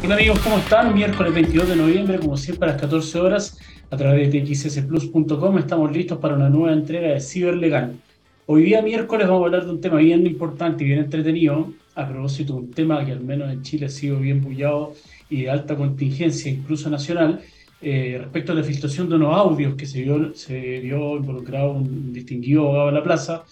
Hola amigos, ¿cómo están? Miércoles 22 de noviembre, como siempre a las 14 horas, a través de txsplus.com estamos listos para una nueva entrega de Ciberlegal. Hoy día miércoles vamos a hablar de un tema bien importante y bien entretenido, a propósito de un tema que al menos en Chile ha sido bien bullado y de alta contingencia, incluso nacional, eh, respecto a la filtración de unos audios que se vio, se involucrado un distinguido abogado de la plaza,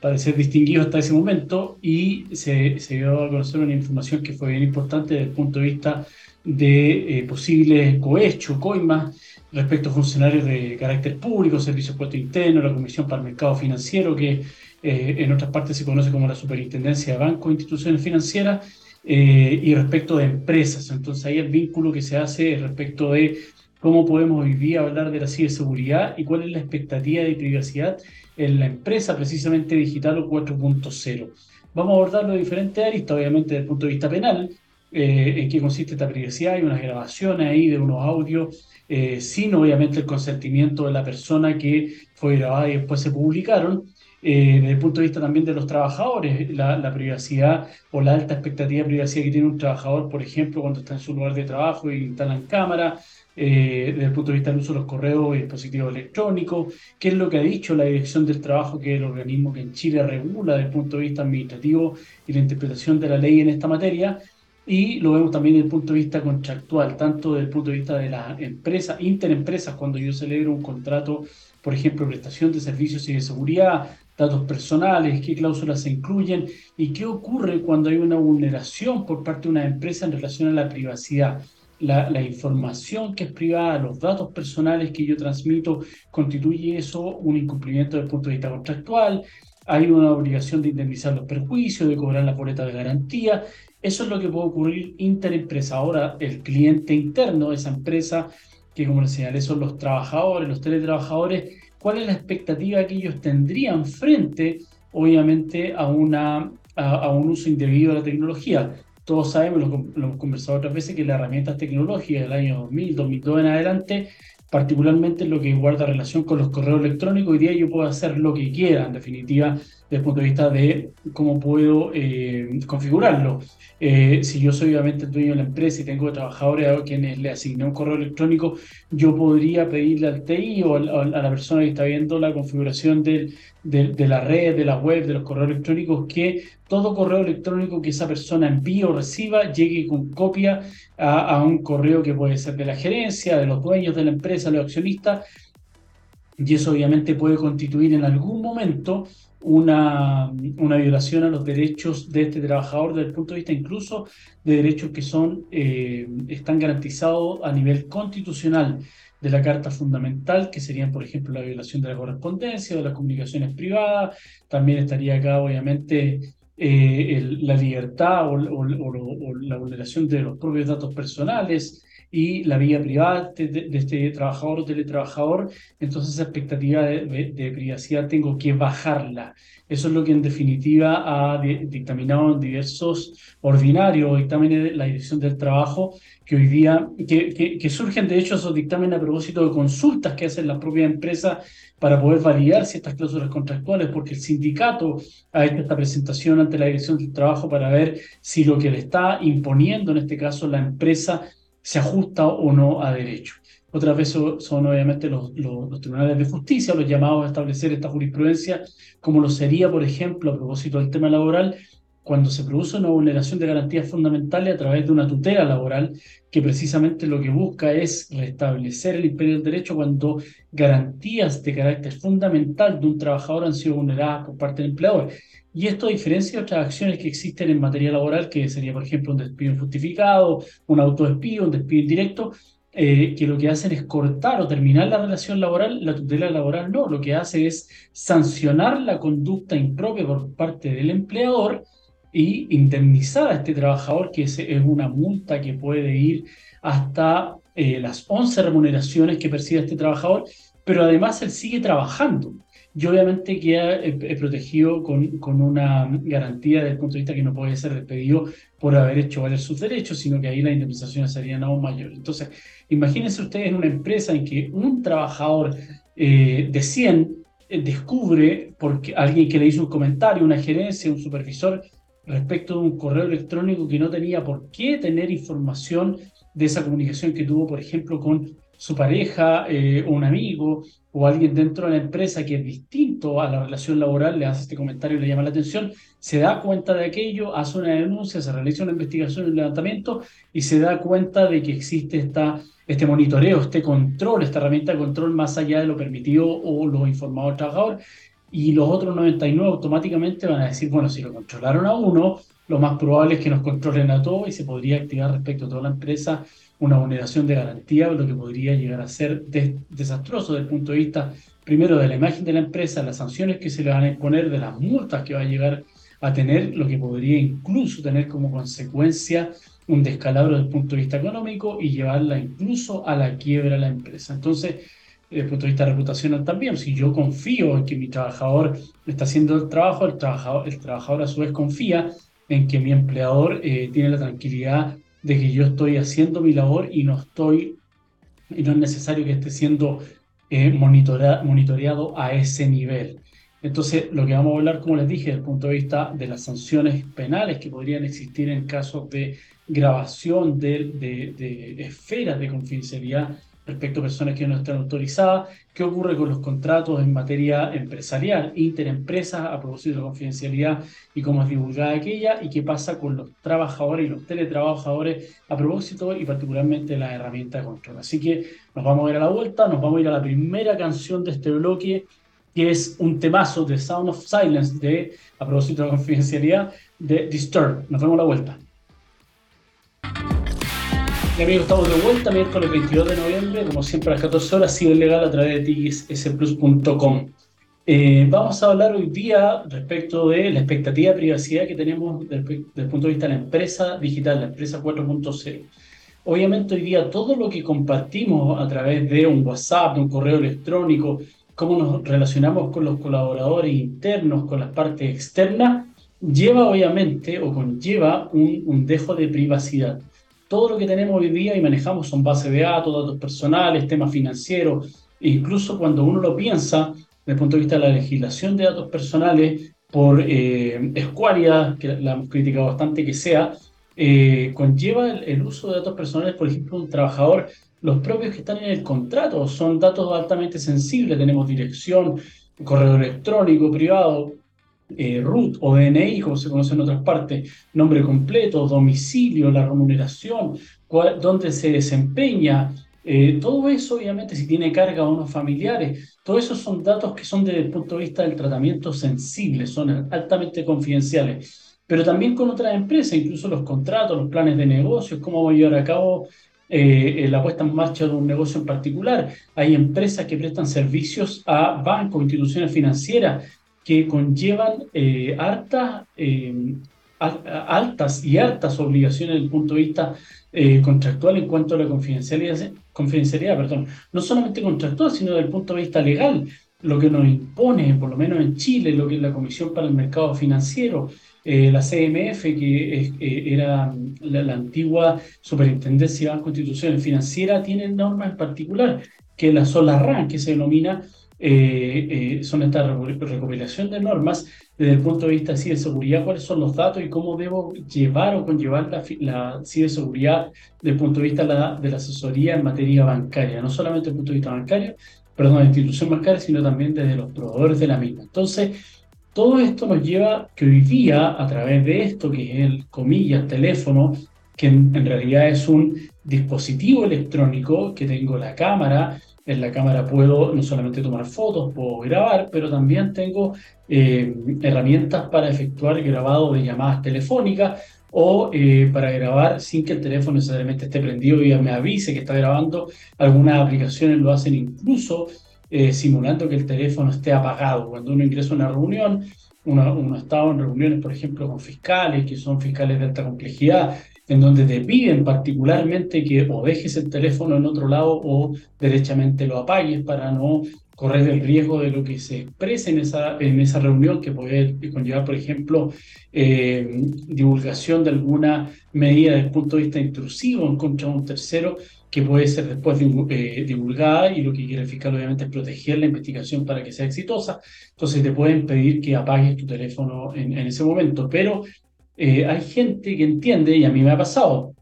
para ser distinguido hasta ese momento y se, se, dio a conocer una información que fue bien importante desde el punto de vista de eh, posibles cohechos, coimas, respecto a funcionarios de carácter público, Servicio Puesto Interno, la Comisión para el Mercado Financiero, que eh, en otras partes se conoce como la Superintendencia de Bancos e Instituciones Financieras, eh, y respecto de empresas. Entonces ahí el vínculo que se hace respecto de cómo podemos hoy día hablar de la ciberseguridad y cuál es la expectativa de privacidad en la empresa precisamente digital o 4.0. Vamos a abordarlo de diferentes aristas, obviamente desde el punto de vista penal, eh, en qué consiste esta privacidad, hay unas grabaciones ahí de unos audios, eh, sin obviamente el consentimiento de la persona que fue grabada y después se publicaron. Eh, desde el punto de vista también de los trabajadores, la, la, privacidad o la alta expectativa de privacidad que tiene un trabajador, por ejemplo, cuando está en su lugar de trabajo y instalan cámara, eh, desde el punto de vista del uso de los correos y dispositivos electrónicos, qué es lo que ha dicho la Dirección del Trabajo, que es el organismo que en Chile regula desde el punto de vista administrativo y la interpretación de la ley en esta materia, y lo vemos también desde el punto de vista contractual, tanto desde el punto de vista de las empresas, interempresas, cuando yo celebro un contrato, por ejemplo, prestación de servicios y de seguridad, datos personales, qué cláusulas se incluyen y qué ocurre cuando hay una vulneración por parte de una empresa en relación a la privacidad la, información que es privada, los datos personales que yo transmito, constituye eso un incumplimiento desde el punto de vista contractual, hay una obligación de indemnizar los perjuicios, de cobrar la boleta de garantía. Eso es lo que puede ocurrir interempresa. Ahora, el cliente interno de esa empresa, que como les señalé son los trabajadores, los teletrabajadores, ¿cuál es la expectativa que ellos tendrían frente, obviamente, a, una, a un uso indebido de la tecnología? Todos sabemos, lo, hemos conversado otras veces, que las herramientas tecnológicas del año 2000, 2002 en adelante, particularmente en lo que guarda relación con los correos electrónicos, hoy día yo puedo hacer lo que quiera, en definitiva, desde el punto de vista de cómo puedo eh, configurarlo. Eh, si yo soy obviamente dueño de la empresa y tengo trabajadores a quienes le asigné un correo electrónico, yo podría pedirle al TI o a, la persona que está viendo la configuración de, de, la red, de la web, de los correos electrónicos, que todo correo electrónico que esa persona envíe o reciba llegue con copia a, un correo que puede ser de la gerencia, de los dueños de la empresa, los accionistas, y eso obviamente puede constituir en algún momento una, una, violación a los derechos de este trabajador desde el punto de vista incluso de derechos que son, eh, están garantizados a nivel constitucional de la Carta Fundamental, que serían, por ejemplo, la violación de la correspondencia, de las comunicaciones privadas, también estaría acá, obviamente, eh, la libertad o, o, la vulneración de los propios datos personales, y la vida privada de, este trabajador o teletrabajador, entonces esa expectativa de, privacidad tengo que bajarla. Eso es lo que en definitiva ha dictaminado en diversos ordinarios dictámenes de la Dirección del Trabajo, que hoy día, que, que, surgen de hecho esos dictámenes a propósito de consultas que hacen las propias empresas para poder validar ciertas cláusulas contractuales, porque el sindicato ha hecho esta presentación ante la Dirección del Trabajo para ver si lo que le está imponiendo, en este caso la empresa, se ajusta o no a derecho. Otras veces son, obviamente los, los, tribunales de justicia los llamados a establecer esta jurisprudencia, como lo sería, por ejemplo, a propósito del tema laboral, cuando se produce una vulneración de garantías fundamentales a través de una tutela laboral que precisamente lo que busca es restablecer el imperio del derecho cuando garantías de carácter fundamental de un trabajador han sido vulneradas por parte del empleador. Y esto diferencia de otras acciones que existen en materia laboral, que sería, por ejemplo, un despido injustificado, un autodespido, un despido indirecto, eh, que lo que hacen es cortar o terminar la relación laboral, la tutela laboral no, lo que hace es sancionar la conducta impropia por parte del empleador y indemnizar a este trabajador, que es, una multa que puede ir hasta eh, las 11 remuneraciones que percibe este trabajador, pero además él sigue trabajando y obviamente queda eh, protegido con, con, una garantía desde el punto de vista que no puede ser despedido por haber hecho valer sus derechos, sino que ahí las indemnizaciones serían aún mayores. Entonces, imagínense ustedes en una empresa en que un trabajador eh, de 100 eh, descubre, porque alguien que le hizo un comentario, una gerencia, un supervisor, respecto de un correo electrónico que no tenía por qué tener información de esa comunicación que tuvo, por ejemplo, con su pareja eh, un amigo o alguien dentro de la empresa que es distinto a la relación laboral, le hace este comentario y le llama la atención, se da cuenta de aquello, hace una denuncia, se realiza una investigación, un levantamiento y se da cuenta de que existe esta, este monitoreo, este control, esta herramienta de control más allá de lo permitido o lo informado al trabajador. Y los otros 99 automáticamente van a decir, bueno, si lo controlaron a uno, lo más probable es que nos controlen a todos y se podría activar respecto a toda la empresa una vulneración de garantía, lo que podría llegar a ser desastroso desde el punto de vista, primero, de la imagen de la empresa, las sanciones que se le van a imponer, de las multas que va a llegar a tener, lo que podría incluso tener como consecuencia un descalabro desde el punto de vista económico y llevarla incluso a la quiebra de la empresa. Entonces, desde el punto de vista reputacional también, si yo confío en que mi trabajador está haciendo el trabajo, el trabajador, el trabajador a su vez confía en que mi empleador eh, tiene la tranquilidad de que yo estoy haciendo mi labor y no estoy, y no es necesario que esté siendo eh, monitoreado a ese nivel. Entonces, lo que vamos a hablar, como les dije, desde el punto de vista de las sanciones penales que podrían existir en casos de grabación de, de, de esferas de confidencialidad respecto a personas que no están autorizadas, qué ocurre con los contratos en materia empresarial, interempresas a propósito de la confidencialidad y cómo es divulgada aquella, y qué pasa con los trabajadores y los teletrabajadores a propósito y particularmente la herramienta de control. Así que nos vamos a ir a la vuelta, nos vamos a ir a la primera canción de este bloque, que es un temazo de Sound of Silence de, a propósito de la confidencialidad, de Disturb. Nos vemos a la vuelta amigos, estamos de vuelta miércoles 22 de noviembre, como siempre a las 14 horas, sigue legal a través de txsplus.com. Eh, vamos a hablar hoy día respecto de la expectativa de privacidad que tenemos desde, el punto de vista de la empresa digital, la empresa 4.0. Obviamente hoy día todo lo que compartimos a través de un WhatsApp, de un correo electrónico, cómo nos relacionamos con los colaboradores internos, con las partes externas, lleva obviamente o conlleva un, un dejo de privacidad todo lo que tenemos hoy día y manejamos son bases de datos, datos personales, temas financieros, incluso cuando uno lo piensa desde el punto de vista de la legislación de datos personales, por eh, que la hemos criticado bastante que sea, eh, conlleva el, uso de datos personales, por ejemplo, un trabajador, los propios que están en el contrato, son datos altamente sensibles, tenemos dirección, correo electrónico privado, eh, RUT o DNI, como se conoce en otras partes, nombre completo, domicilio, la remuneración, dónde se desempeña, eh, todo eso obviamente si tiene carga o no familiares, todos esos son datos que son desde el punto de vista del tratamiento sensible, son altamente confidenciales. Pero también con otras empresas, incluso los contratos, los planes de negocios, cómo voy a llevar a cabo eh, la puesta en marcha de un negocio en particular. Hay empresas que prestan servicios a bancos, instituciones financieras, que conllevan eh, eh, altas y altas obligaciones desde el punto de vista eh, contractual en cuanto a la confidencialidad, confidencialidad perdón, no solamente contractual, sino desde el punto de vista legal, lo que nos impone, por lo menos en Chile, lo que es la Comisión para el Mercado Financiero, la CMF, que era la, antigua Superintendencia de Banco Instituciones Financieras, tiene normas en particular, que la, RAN, que se denomina eh, eh, son esta recopilación de normas desde el punto de vista de ciberseguridad, cuáles son los datos y cómo debo llevar o conllevar la, la ciberseguridad desde el punto de vista de la, asesoría en materia bancaria, no solamente desde el punto de vista bancario, perdón, de institución bancaria, sino también desde los proveedores de la misma. Entonces, todo esto nos lleva que hoy día, a través de esto, que es el, comillas, teléfono, que en realidad es un dispositivo electrónico, que tengo la cámara, en la cámara puedo no solamente tomar fotos, puedo grabar, pero también tengo eh, herramientas para efectuar grabado de llamadas telefónicas o eh, para grabar sin que el teléfono necesariamente esté prendido y me avise que está grabando. Algunas aplicaciones lo hacen incluso eh, simulando que el teléfono esté apagado. Cuando uno ingresa a una reunión, uno, uno, está en reuniones, por ejemplo, con fiscales, que son fiscales de alta complejidad, en donde te piden particularmente que o dejes el teléfono en otro lado o derechamente lo apagues para no correr el riesgo de lo que se exprese en esa, en esa reunión, que puede conllevar, por ejemplo, eh, divulgación de alguna medida desde el punto de vista intrusivo en contra de un tercero, que puede ser después eh, divulgada y lo que quiere el fiscal obviamente es proteger la investigación para que sea exitosa. Entonces te pueden pedir que apagues tu teléfono en, en ese momento, pero eh, hay gente que entiende, y a mí me ha pasado,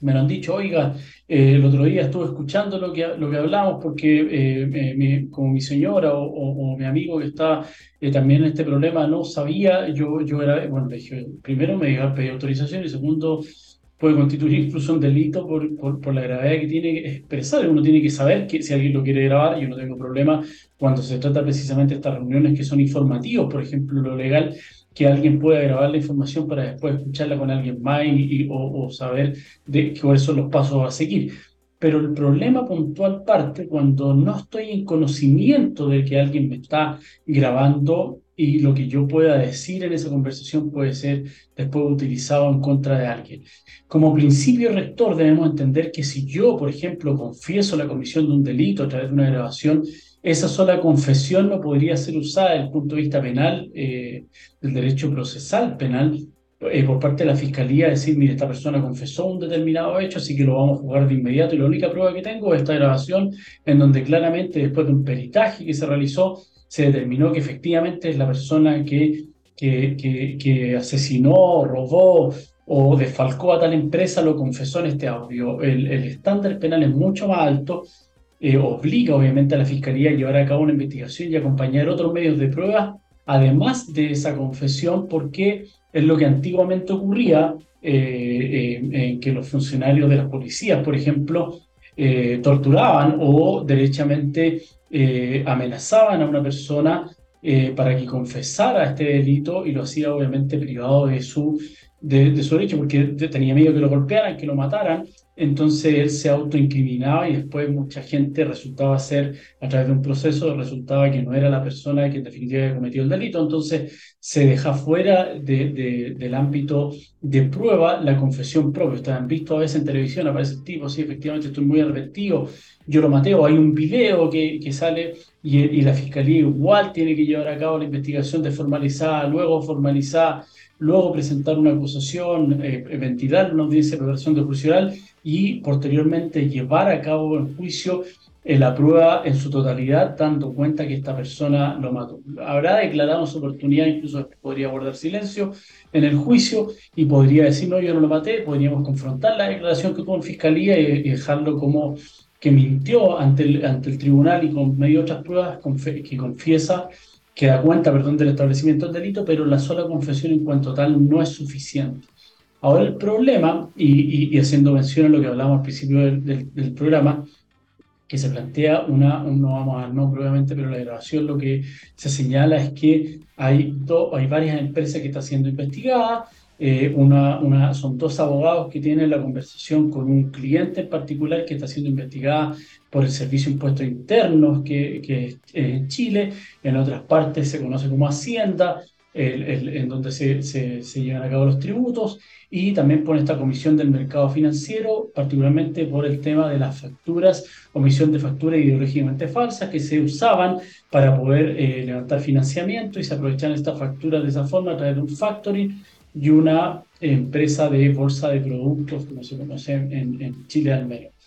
me lo han dicho, oiga, eh, el otro día estuve escuchando lo que, lo que hablamos porque eh, como mi señora o, mi amigo que está también en este problema no sabía, yo, yo era, bueno, dije, primero me iba a pedir autorización y segundo puede constituir incluso un delito por, por, la gravedad que tiene que expresar. Uno tiene que saber que si alguien lo quiere grabar, yo no tengo problema cuando se trata precisamente de estas reuniones que son informativos, por ejemplo, lo legal, que alguien pueda grabar la información para después escucharla con alguien más y, o, saber de cuáles son los pasos a seguir. Pero el problema puntual parte cuando no estoy en conocimiento de que alguien me está grabando y lo que yo pueda decir en esa conversación puede ser después utilizado en contra de alguien. Como principio rector debemos entender que si yo, por ejemplo, confieso la comisión de un delito a través de una grabación, esa sola confesión no podría ser usada desde el punto de vista penal, eh, del derecho procesal penal, eh, por parte de la fiscalía, decir, mire, esta persona confesó un determinado hecho, así que lo vamos a jugar de inmediato. Y la única prueba que tengo es esta grabación, en donde claramente, después de un peritaje que se realizó, se determinó que efectivamente es la persona que, que, que, asesinó, robó o desfalcó a tal empresa, lo confesó en este audio. El, estándar penal es mucho más alto eh, obliga obviamente a la Fiscalía a llevar a cabo una investigación y acompañar otros medios de prueba, además de esa confesión, porque es lo que antiguamente ocurría eh, en que los funcionarios de las policías, por ejemplo, eh, torturaban o derechamente amenazaban a una persona para que confesara este delito y lo hacía obviamente privado de su, de, de su derecho, porque tenía miedo que lo golpearan, que lo mataran, entonces él se autoincriminaba y después mucha gente resultaba ser, a través de un proceso, resultaba que no era la persona que en definitiva cometió el delito. Entonces se deja fuera de, del ámbito de prueba la confesión propia. Ustedes han visto a veces en televisión, aparece el tipo, sí, efectivamente estoy muy arrepentido, yo lo maté, o hay un video que, sale y, la fiscalía igual tiene que llevar a cabo la investigación de formalizada, luego formalizada luego presentar una acusación, eh, ventilar una audiencia de preparación de juicio oral y posteriormente llevar a cabo el juicio en la prueba en su totalidad, dando cuenta que esta persona lo mató. Habrá declarado su oportunidad, incluso podría guardar silencio en el juicio y podría decir, no, yo no lo maté, podríamos confrontar la declaración que tuvo en fiscalía y, dejarlo como que mintió ante el, ante el tribunal y con medio de otras pruebas que confiesa que da cuenta, perdón, del establecimiento del delito, pero la sola confesión en cuanto tal no es suficiente. Ahora el problema, y, haciendo mención a lo que hablamos al principio del, programa, que se plantea una, no vamos a dar no probablemente, pero la grabación lo que se señala es que hay, hay varias empresas que están siendo investigadas, eh, una, una, son dos abogados que tienen la conversación con un cliente en particular que está siendo investigada por el Servicio de Impuestos Internos que, que es en Chile, en otras partes se conoce como Hacienda, en donde se, llevan a cabo los tributos, y también por esta comisión del mercado financiero, particularmente por el tema de las facturas, omisión de facturas ideológicamente falsas que se usaban para poder eh, levantar financiamiento y se aprovechan estas facturas de esa forma a través de un factoring y una empresa de bolsa de productos, como se conoce en, en Chile al menos.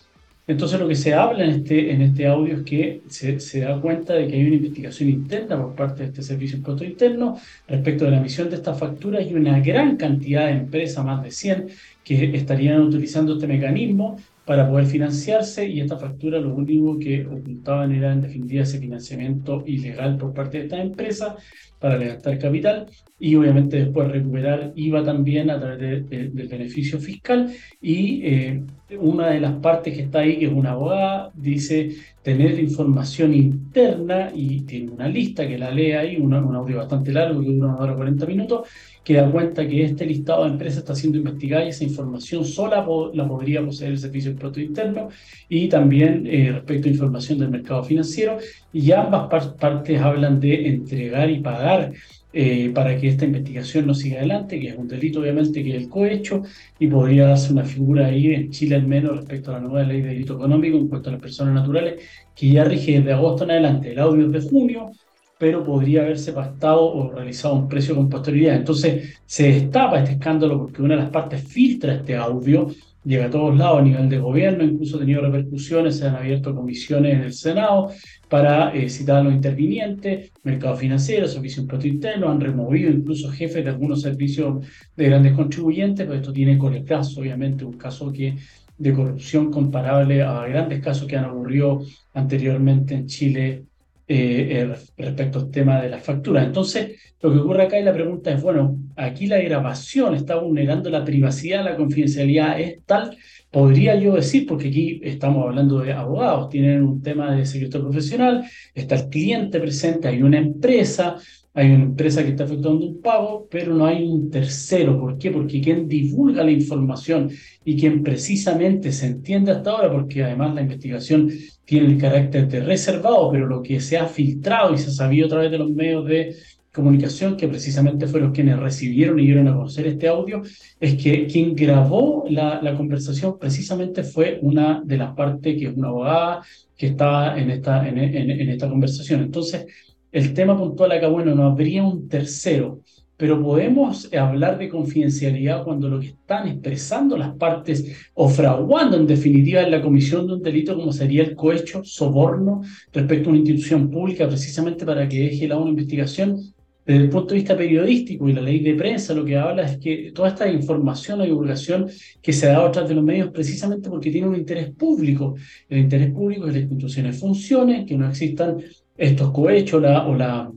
Entonces lo que se habla en este, en este audio es que se, se, da cuenta de que hay una investigación interna por parte de este servicio impuesto interno respecto de la emisión de estas facturas y una gran cantidad de empresas, más de 100, que estarían utilizando este mecanismo para poder financiarse y esta factura lo único que ocultaban era en definitiva ese financiamiento ilegal por parte de esta empresa para levantar capital y obviamente después recuperar IVA también a través del beneficio fiscal. Y eh, una de las partes que está ahí, que es una abogada, dice tener información interna y tiene una lista que la lee ahí, un audio bastante largo que dura una hora 40 minutos, que da cuenta que este listado de empresas está siendo investigada y esa información sola la podría poseer el Servicio de Impuesto Interno y también eh, respecto a información del mercado financiero y ambas partes hablan de entregar y pagar eh, para que esta investigación no siga adelante, que es un delito obviamente que es el cohecho, y podría darse una figura ahí en Chile al menos respecto a la nueva ley de delito económico en cuanto a las personas naturales, que ya rige desde agosto en adelante, el audio es de junio, pero podría haberse pactado o realizado un precio con posterioridad. Entonces se destapa este escándalo porque una de las partes filtra este audio, llega a todos lados a nivel de gobierno, incluso ha tenido repercusiones, se han abierto comisiones en el Senado para eh, citar a los intervinientes, mercado financiero, servicio impuesto interno, han removido incluso jefes de algunos servicios de grandes contribuyentes, pero esto tiene con el caso, obviamente, un caso que de corrupción comparable a grandes casos que han ocurrido anteriormente en Chile eh, eh, respecto al tema de las facturas. Entonces, lo que ocurre acá y la pregunta es, bueno, aquí la grabación está vulnerando la privacidad, la confidencialidad es tal, podría yo decir, porque aquí estamos hablando de abogados, tienen un tema de secreto profesional, está el cliente presente, hay una empresa, hay una empresa que está efectuando un pago, pero no hay un tercero. ¿Por qué? Porque quien divulga la información y quien precisamente se entiende hasta ahora, porque además la investigación tiene el carácter de reservado, pero lo que se ha filtrado y se ha sabido a través de los medios de comunicación, que precisamente fueron quienes recibieron y dieron a conocer este audio, es que quien grabó la, la conversación precisamente fue una de las partes, que es una abogada, que estaba en esta, en, en, esta conversación. Entonces, el tema puntual acá, bueno, no habría un tercero, pero podemos hablar de confidencialidad cuando lo que están expresando las partes o fraguando en definitiva en la comisión de un delito como sería el cohecho, soborno respecto a una institución pública precisamente para que deje la una investigación. Desde el punto de vista periodístico y la ley de prensa lo que habla es que toda esta información o divulgación que se da a través de los medios precisamente porque tiene un interés público. El interés público es que las instituciones funcionen, que no existan estos cohechos o, la,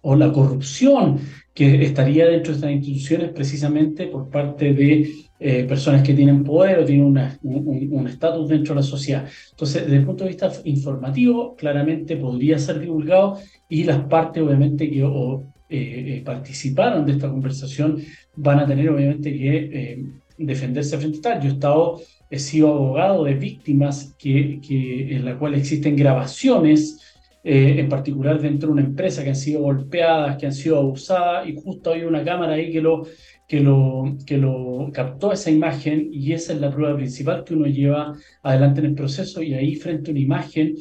o la corrupción que estaría dentro de estas instituciones precisamente por parte de eh, personas que tienen poder o tienen un estatus dentro de la sociedad. Entonces, desde el punto de vista informativo, claramente podría ser divulgado y las partes, obviamente, que o, eh, eh, participaron de esta conversación van a tener, obviamente, que defenderse frente a tal. Yo he estado, he sido abogado de víctimas que, que, en la cual existen grabaciones eh, en particular dentro de una empresa que han sido golpeadas, que han sido abusadas, y justo hay una cámara ahí que lo, que lo, que lo captó esa imagen, y esa es la prueba principal que uno lleva adelante en el proceso, y ahí frente a una imagen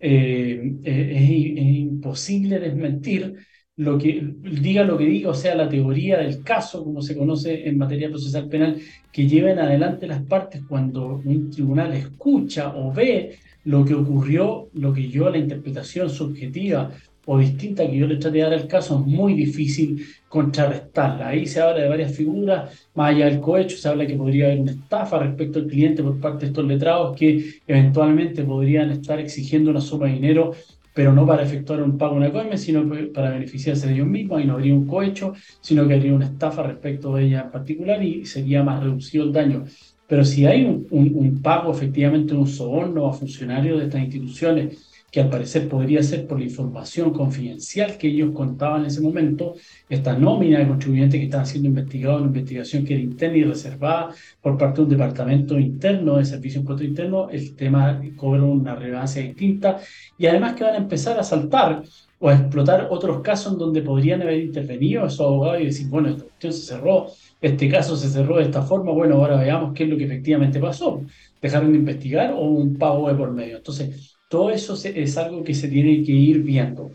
eh, eh, es, es, imposible desmentir lo que diga lo que diga, o sea, la teoría del caso, como se conoce en materia procesal penal, que lleven adelante las partes cuando un tribunal escucha o ve lo que ocurrió, lo que yo, la interpretación subjetiva o distinta que yo le trate de dar al caso, es muy difícil contrarrestarla. Ahí se habla de varias figuras, más allá del cohecho, se habla que podría haber una estafa respecto al cliente por parte de estos letrados que eventualmente podrían estar exigiendo una suma de dinero, pero no para efectuar un pago una coime, sino para beneficiarse de ellos mismos, y no habría un cohecho, sino que habría una estafa respecto de ella en particular y sería más reducido el daño. Pero si hay un, un, pago, efectivamente, un soborno a funcionarios de estas instituciones, que al parecer podría ser por la información confidencial que ellos contaban en ese momento, esta nómina de contribuyentes que estaban siendo investigados, una investigación que era interna y reservada por parte de un departamento interno de servicio impuesto interno, el tema cobra una relevancia distinta y además que van a empezar a saltar o a explotar otros casos en donde podrían haber intervenido esos abogados y decir, bueno, esta cuestión se cerró, este caso se cerró de esta forma, bueno, ahora veamos qué es lo que efectivamente pasó. ¿Dejaron de investigar o un pago de por medio? Entonces, todo eso es algo que se tiene que ir viendo.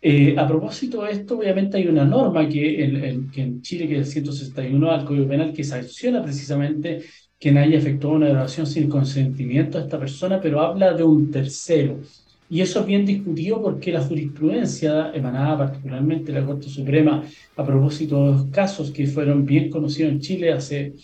Eh, a propósito de esto, obviamente hay una norma que, en, Chile, que es el 161 del Código Penal, que sanciona precisamente quien haya efectuado una grabación sin consentimiento de esta persona, pero habla de un tercero. Y eso es bien discutido porque la jurisprudencia emanada particularmente de la Corte Suprema a propósito de los casos que fueron bien conocidos en Chile hace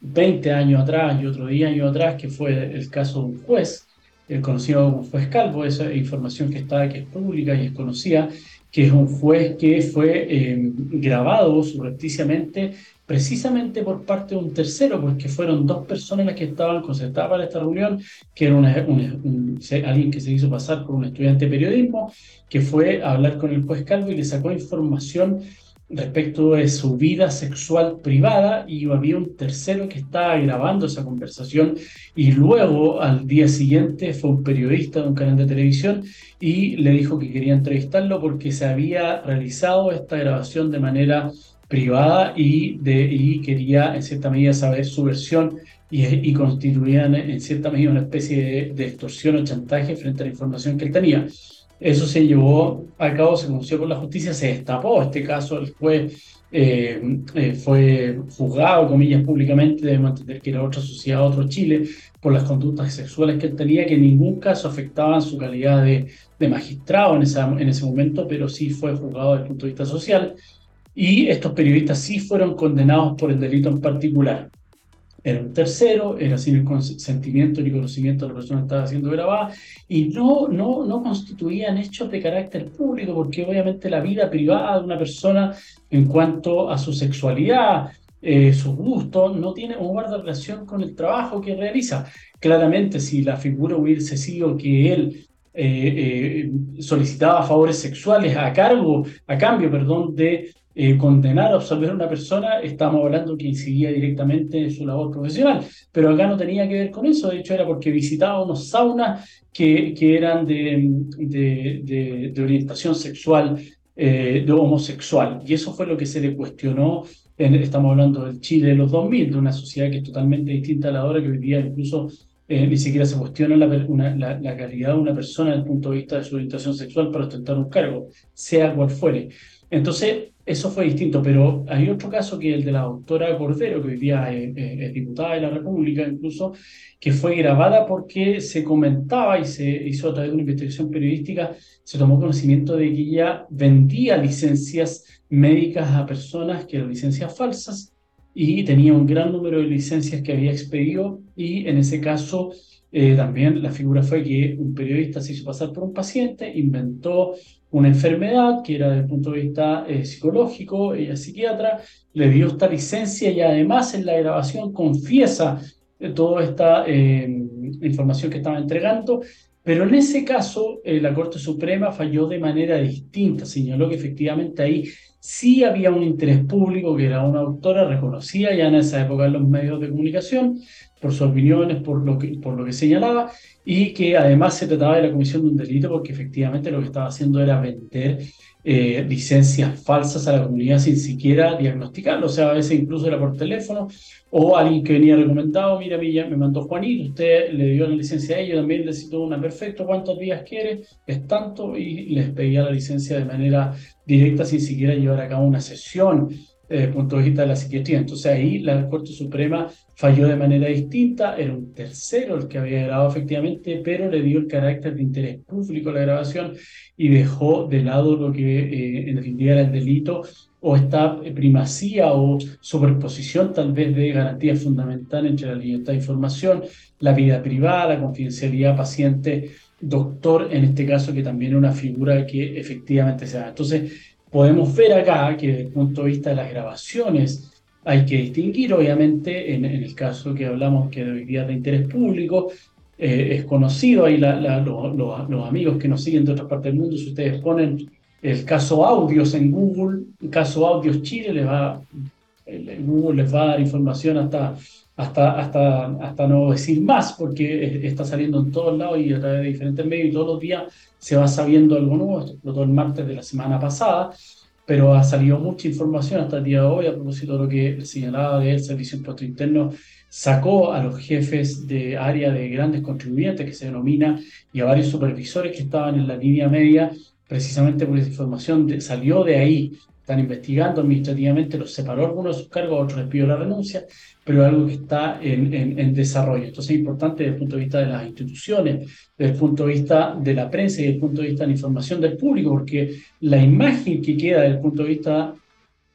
20 años atrás y otro 10 años atrás, que fue el caso de un juez, el conocido como juez Calvo, esa información que está, que es pública y es conocida, que es un juez que fue eh, grabado subrepticiamente precisamente por parte de un tercero, porque fueron dos personas las que estaban concertadas para esta reunión, que era una, alguien que se hizo pasar por un estudiante de periodismo, que fue a hablar con el juez Calvo y le sacó información respecto de su vida sexual privada y había un tercero que estaba grabando esa conversación y luego al día siguiente fue un periodista de un canal de televisión y le dijo que quería entrevistarlo porque se había realizado esta grabación de manera privada y, de, y quería en cierta medida saber su versión y, y constituían en cierta medida una especie de, extorsión o chantaje frente a la información que él tenía. Eso se llevó a cabo, se conoció por la justicia, se destapó este caso, el juez eh, eh, fue juzgado, comillas, públicamente, debemos entender que era otra sociedad, otro Chile, por las conductas sexuales que él tenía, que en ningún caso afectaban su calidad de, de magistrado en, esa, en ese momento, pero sí fue juzgado desde el punto de vista social. Y estos periodistas sí fueron condenados por el delito en particular era un tercero, era sin el consentimiento ni conocimiento de la persona que estaba siendo grabada, y no, no, no constituían hechos de carácter público, porque obviamente la vida privada de una persona en cuanto a su sexualidad, eh, sus gustos, no tiene un guarda relación con el trabajo que realiza. Claramente, si la figura hubiese sido que él eh, eh, solicitaba favores sexuales a cargo, a cambio, perdón, de eh, condenar o absolver a una persona, estamos hablando que incidía directamente en su labor profesional. Pero acá no tenía que ver con eso, de hecho era porque visitaba unos saunas que, que eran de, de, orientación sexual, eh, de homosexual. Y eso fue lo que se le cuestionó. En, estamos hablando del Chile de los 2000, de una sociedad que es totalmente distinta a la hora que hoy día incluso eh, ni siquiera se cuestiona la, la, la, calidad de una persona desde el punto de vista de su orientación sexual para ostentar un cargo, sea cual fuere. Entonces, eso fue distinto, pero hay otro caso que es el de la doctora Cordero, que hoy día es, diputada de la República incluso, que fue grabada porque se comentaba y se hizo a través de una investigación periodística, se tomó conocimiento de que ella vendía licencias médicas a personas que eran licencias falsas y tenía un gran número de licencias que había expedido y en ese caso eh, también la figura fue que un periodista se hizo pasar por un paciente, inventó una enfermedad que era desde el punto de vista eh, psicológico, ella es psiquiatra, le dio esta licencia y además en la grabación confiesa eh, toda esta eh, información que estaba entregando, pero en ese caso la Corte Suprema falló de manera distinta, señaló que efectivamente ahí sí había un interés público, que era una autora reconocida ya en esa época en los medios de comunicación, por sus opiniones, por lo que, por lo que señalaba, y que además se trataba de la comisión de un delito porque efectivamente lo que estaba haciendo era vender eh, licencias falsas a la comunidad sin siquiera diagnosticarlo, o sea, a veces incluso era por teléfono, o alguien que venía recomendado, mira, me mandó Juanito, usted le dio la licencia a ellos, también necesito una, perfecto, ¿cuántos días quiere? Es tanto, y les pedía la licencia de manera directa sin siquiera llevar a cabo una sesión desde el punto de vista de la psiquiatría. Entonces ahí la Corte Suprema falló de manera distinta, era un tercero el que había grabado efectivamente, pero le dio el carácter de interés público a la grabación y dejó de lado lo que eh, en definitiva era el delito o esta primacía o superposición tal vez de garantía fundamental entre la libertad de información, la vida privada, la confidencialidad paciente, doctor, en este caso que también es una figura que efectivamente se da. Entonces, podemos ver acá que desde el punto de vista de las grabaciones hay que distinguir, obviamente, en, el caso que hablamos que de hoy día de interés público, eh, es conocido, ahí los amigos que nos siguen de otras partes del mundo, si ustedes ponen el caso audios en Google, el caso audios Chile, les va, Google les va a dar información hasta, hasta, hasta, hasta no decir más, porque está saliendo en todos lados y a través de diferentes medios y todos los días se va sabiendo algo nuevo, esto explotó el martes de la semana pasada, pero ha salido mucha información hasta el día de hoy a propósito de lo que señalaba del Servicio de Impuesto Interno, sacó a los jefes de área de grandes contribuyentes, que se denomina, y a varios supervisores que estaban en la línea media, precisamente porque esa información salió de ahí, están investigando administrativamente, los separó algunos de sus cargos, otros les pidió la renuncia, pero algo que está en, desarrollo. Entonces es importante desde el punto de vista de las instituciones, desde el punto de vista de la prensa y desde el punto de vista de la información del público, porque la imagen que queda desde el punto de vista,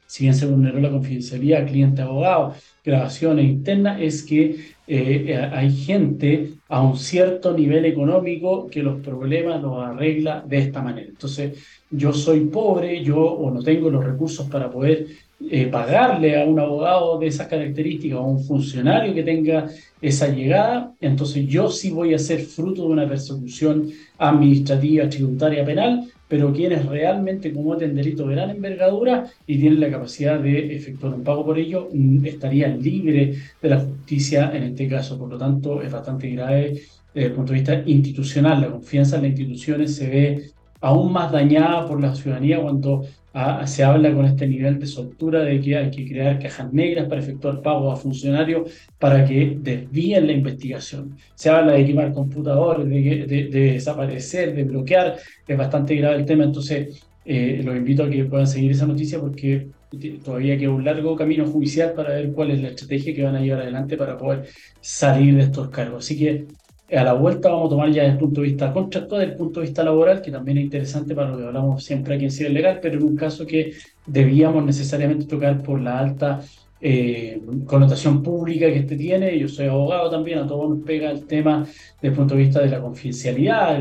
si bien se vulneró la confidencialidad, cliente-abogado, grabaciones internas, es que eh, hay gente a un cierto nivel económico que los problemas los arregla de esta manera. Entonces, yo soy pobre, yo o no tengo los recursos para poder eh, pagarle a un abogado de esas características o a un funcionario que tenga esa llegada, entonces yo sí voy a ser fruto de una persecución administrativa, tributaria, penal, pero quienes realmente cometen delitos de gran envergadura y tienen la capacidad de efectuar un pago por ello, mm, estarían libres de la justicia en este caso. Por lo tanto, es bastante grave desde el punto de vista institucional. La confianza en las instituciones se ve aún más dañada por la ciudadanía cuando ah, se habla con este nivel de soltura de que hay que crear cajas negras para efectuar pagos a funcionarios para que desvíen la investigación. Se habla de quemar computadores, de, desaparecer, de bloquear. Es bastante grave el tema, entonces eh, los invito a que puedan seguir esa noticia porque todavía queda un largo camino judicial para ver cuál es la estrategia que van a llevar adelante para poder salir de estos cargos. Así que a la vuelta vamos a tomar ya desde el punto de vista contractual, desde el punto de vista laboral, que también es interesante para lo que hablamos siempre aquí en Civil Legal, pero en un caso que debíamos necesariamente tocar por la alta eh, connotación pública que este tiene. Yo soy abogado también, a todos nos pega el tema desde el punto de vista de la confidencialidad,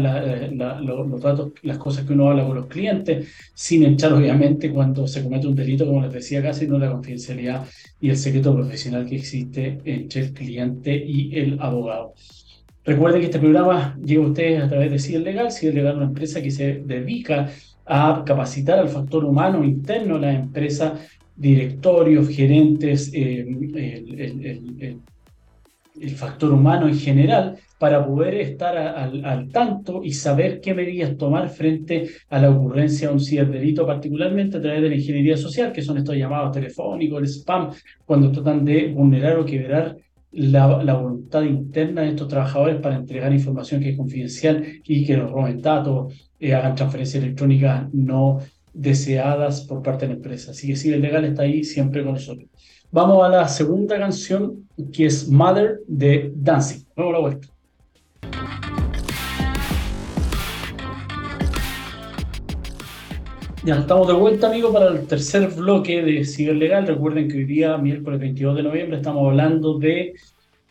los datos, las cosas que uno habla con los clientes, sin echar obviamente cuando se comete un delito, como les decía casi, no la confidencialidad y el secreto profesional que existe entre el cliente y el abogado. Recuerden que este programa llega a ustedes a través de CIDEL Legal. CIDEL Legal es una empresa que se dedica a capacitar al factor humano interno de la empresa, directorios, gerentes, eh, el, factor humano en general, para poder estar al, tanto y saber qué medidas tomar frente a la ocurrencia de un ciberdelito, particularmente a través de la ingeniería social, que son estos llamados telefónicos, el spam, cuando tratan de vulnerar o quebrar la, voluntad interna de estos trabajadores para entregar información que es confidencial y que los roben datos, eh, hagan transferencias electrónicas no deseadas por parte de la empresa. Así que sí, el legal está ahí siempre con nosotros. Vamos a la segunda canción, que es Mother de Dancing. A la vuelta. Ya estamos de vuelta, amigos, para el tercer bloque de Ciberlegal. Recuerden que hoy día, miércoles 22 de noviembre, estamos hablando de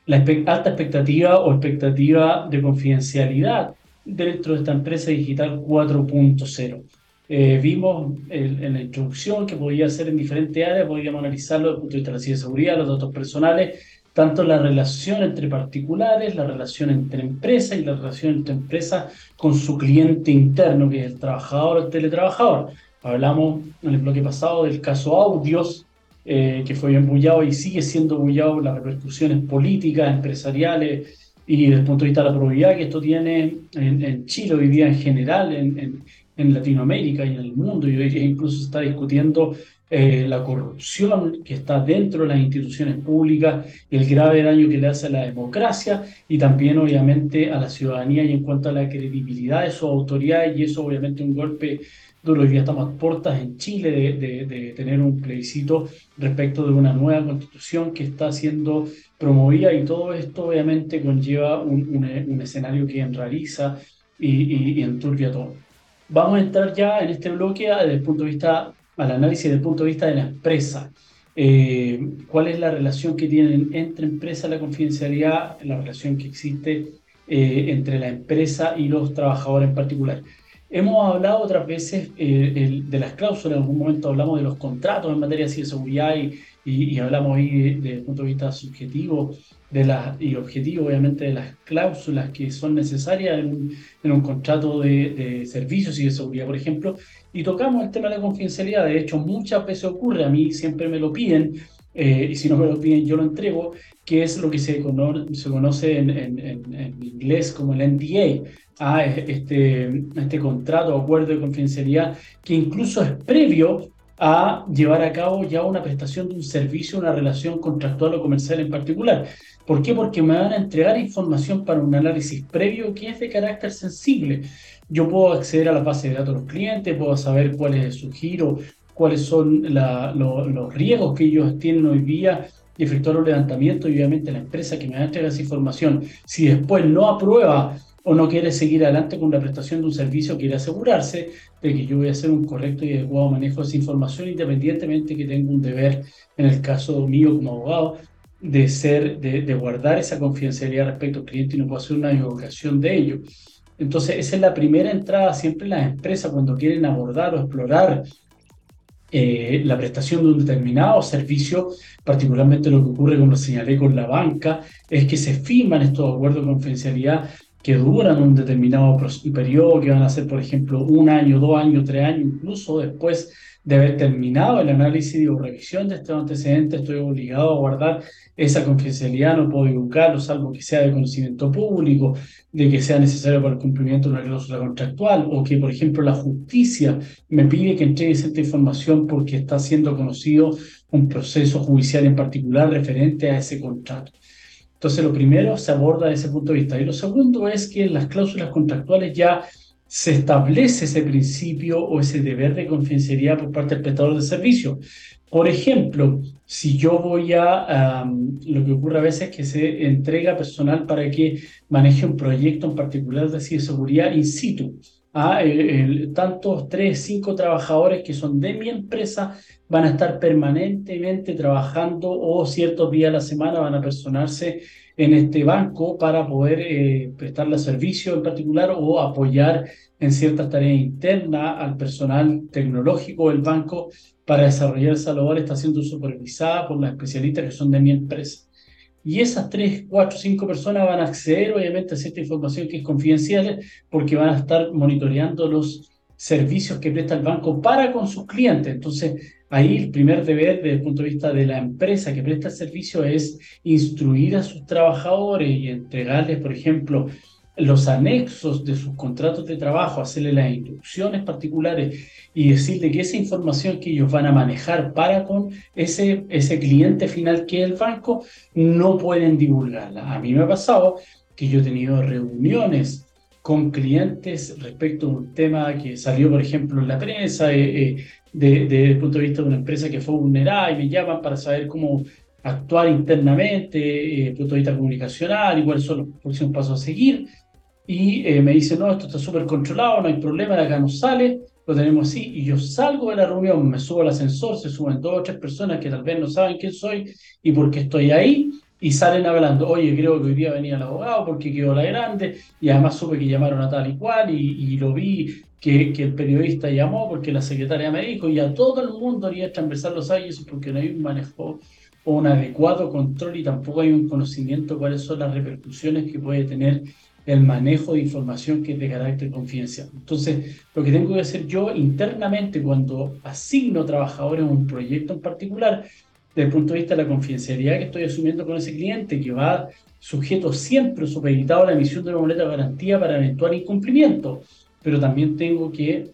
la alta expectativa o expectativa de confidencialidad dentro de esta empresa digital 4.0. Eh, vimos en la introducción que podía ser en diferentes áreas, podíamos analizarlo desde el punto de vista de la ciberseguridad, los datos personales, tanto la relación entre particulares, la relación entre empresas y la relación entre empresas con su cliente interno, que es el trabajador o el teletrabajador. Hablamos en el bloque pasado del caso Audios, eh, que fue embullado y sigue siendo bullado las repercusiones políticas, empresariales y desde el punto de vista de la probabilidad que esto tiene en, Chile hoy día en general, en, en, Latinoamérica y en el mundo. Y hoy día incluso se está discutiendo eh, la corrupción que está dentro de las instituciones públicas, el grave daño que le hace a la democracia y también obviamente a la ciudadanía y en cuanto a la credibilidad de sus autoridades y eso obviamente un golpe Hoy día estamos a puertas en Chile de, de, tener un plebiscito respecto de una nueva constitución que está siendo promovida y todo esto obviamente conlleva un, un, escenario que enrariza y, y, enturbia todo. Vamos a entrar ya en este bloque desde el punto de vista, al análisis desde el punto de vista de la empresa. Eh, ¿Cuál es la relación que tienen entre empresa, la confidencialidad, la relación que existe eh, entre la empresa y los trabajadores en particular? Hemos hablado otras veces eh, de las cláusulas, en algún momento hablamos de los contratos en materia de seguridad y, y, hablamos ahí desde el punto de vista subjetivo de las, y objetivo, obviamente, de las cláusulas que son necesarias en en un contrato de, de, servicios y de seguridad, por ejemplo, y tocamos el tema de la confidencialidad. De hecho, muchas veces ocurre, a mí siempre me lo piden, eh, y si no me lo piden, yo lo entrego, que es lo que se, se conoce en, en, en, inglés como el NDA, a este, este contrato o acuerdo de confidencialidad, que incluso es previo a llevar a cabo ya una prestación de un servicio, una relación contractual o comercial en particular. ¿Por qué? Porque me van a entregar información para un análisis previo que es de carácter sensible. Yo puedo acceder a la base de datos de los clientes, puedo saber cuál es su giro, cuáles son los riesgos que ellos tienen hoy día y efectuar un levantamiento y obviamente la empresa que me va a entregar esa información, si después no aprueba o no quiere seguir adelante con la prestación de un servicio, quiere asegurarse de que yo voy a hacer un correcto y adecuado manejo de esa información, independientemente que tenga un deber, en el caso mío como abogado, de ser, de, guardar esa confidencialidad respecto al cliente y no puedo hacer una evocación de ello. Entonces, esa es la primera entrada siempre las empresas cuando quieren abordar o explorar eh, la prestación de un determinado servicio, particularmente lo que ocurre, como lo señalé con la banca, es que se firman estos acuerdos de confidencialidad que duran un determinado periodo, que van a ser, por ejemplo, un año, dos años, tres años, incluso después de haber terminado el análisis o revisión de estos antecedentes, estoy obligado a guardar esa confidencialidad, no puedo divulgarlo, salvo que sea de conocimiento público, de que sea necesario para el cumplimiento de una cláusula contractual, o que, por ejemplo, la justicia me pide que entregue esta información porque está siendo conocido un proceso judicial en particular referente a ese contrato. Entonces, lo primero se aborda desde ese punto de vista. Y lo segundo es que las cláusulas contractuales ya se establece ese principio o ese deber de confidencialidad por parte del prestador de servicio. Por ejemplo, si yo voy a, lo que ocurre a veces es que se entrega personal para que maneje un proyecto en particular de ciberseguridad in situ. a tantos tres, cinco trabajadores que son de mi empresa van a estar permanentemente trabajando o ciertos días a la semana van a personarse en este banco para poder eh, prestarle servicio en particular o apoyar en ciertas tareas internas al personal tecnológico del banco para desarrollar esa labor está siendo supervisada por las especialistas que son de mi empresa. Y esas tres, cuatro, cinco personas van a acceder obviamente a cierta información que es confidencial porque van a estar monitoreando los servicios que presta el banco para con sus clientes. Entonces, ahí el primer deber desde el punto de vista de la empresa que presta servicio es instruir a sus trabajadores y entregarles, por ejemplo, los anexos de sus contratos de trabajo, hacerle las instrucciones particulares y decirle que esa información que ellos van a manejar para con ese, ese cliente final que es el banco, no pueden divulgarla. A mí me ha pasado que yo he tenido reuniones con clientes respecto a un tema que salió, por ejemplo, en la prensa, eh, eh, desde el punto de vista de una empresa que fue vulnerada y me llaman para saber cómo actuar internamente, desde eh, el punto de vista comunicacional y cuáles son los próximos pasos a seguir. Y eh, me dice, no, esto está súper controlado, no hay problema, de acá no sale, lo tenemos así, y yo salgo de la reunión, me subo al ascensor, se suben dos o tres personas que tal vez no saben quién soy y por qué estoy ahí, y salen hablando, oye, creo que hoy día venía el abogado porque quedó la grande, y además supe que llamaron a tal y cual, y, lo vi que, el periodista llamó porque la secretaria me dijo, y a todo el mundo haría transversal los eso porque no hay un manejo o un adecuado control y tampoco hay un conocimiento de cuáles son las repercusiones que puede tener el manejo de información que es de carácter confidencial. Entonces, lo que tengo que hacer yo internamente cuando asigno trabajadores a un proyecto en particular, desde el punto de vista de la confidencialidad que estoy asumiendo con ese cliente, que va sujeto siempre supeditado a la emisión de una boleta de garantía para eventual incumplimiento, pero también tengo que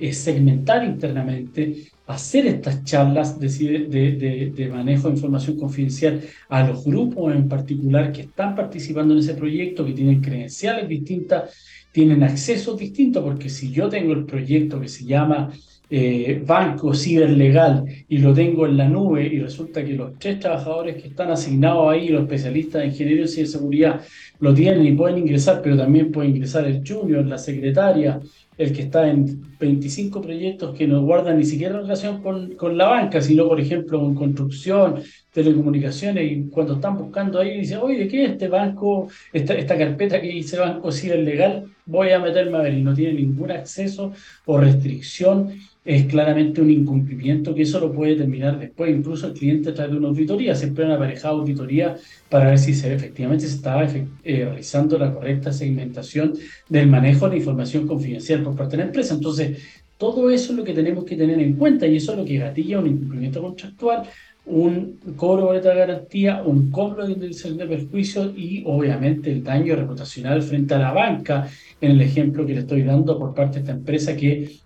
eh, segmentar internamente hacer estas charlas de, manejo de información confidencial a los grupos en particular que están participando en ese proyecto, que tienen credenciales distintas, tienen accesos distintos, porque si yo tengo el proyecto que se llama eh, Banco Ciberlegal y lo tengo en la nube y resulta que los tres trabajadores que están asignados ahí, los especialistas en ingeniería y ciberseguridad, lo tienen y pueden ingresar, pero también puede ingresar el junior, la secretaria, el que está en 25 proyectos que no guardan ni siquiera relación con, con la banca, sino, por ejemplo, con construcción, telecomunicaciones, y cuando están buscando ahí, dicen, oye, ¿qué es este banco, esta, esta carpeta que dice Banco Ciberlegal? Voy a meterme a ver, y no tiene ningún acceso o restricción es claramente un incumplimiento que eso lo puede terminar después. Incluso el cliente trae una auditoría, siempre han aparejado auditoría para ver si se, efectivamente se estaba eh, realizando la correcta segmentación del manejo de la información confidencial por parte de la empresa. Entonces, todo eso es lo que tenemos que tener en cuenta y eso es lo que gatilla un incumplimiento contractual, un cobro de garantía, un cobro de indemnización de perjuicio y obviamente el daño reputacional frente a la banca, en el ejemplo que le estoy dando por parte de esta empresa que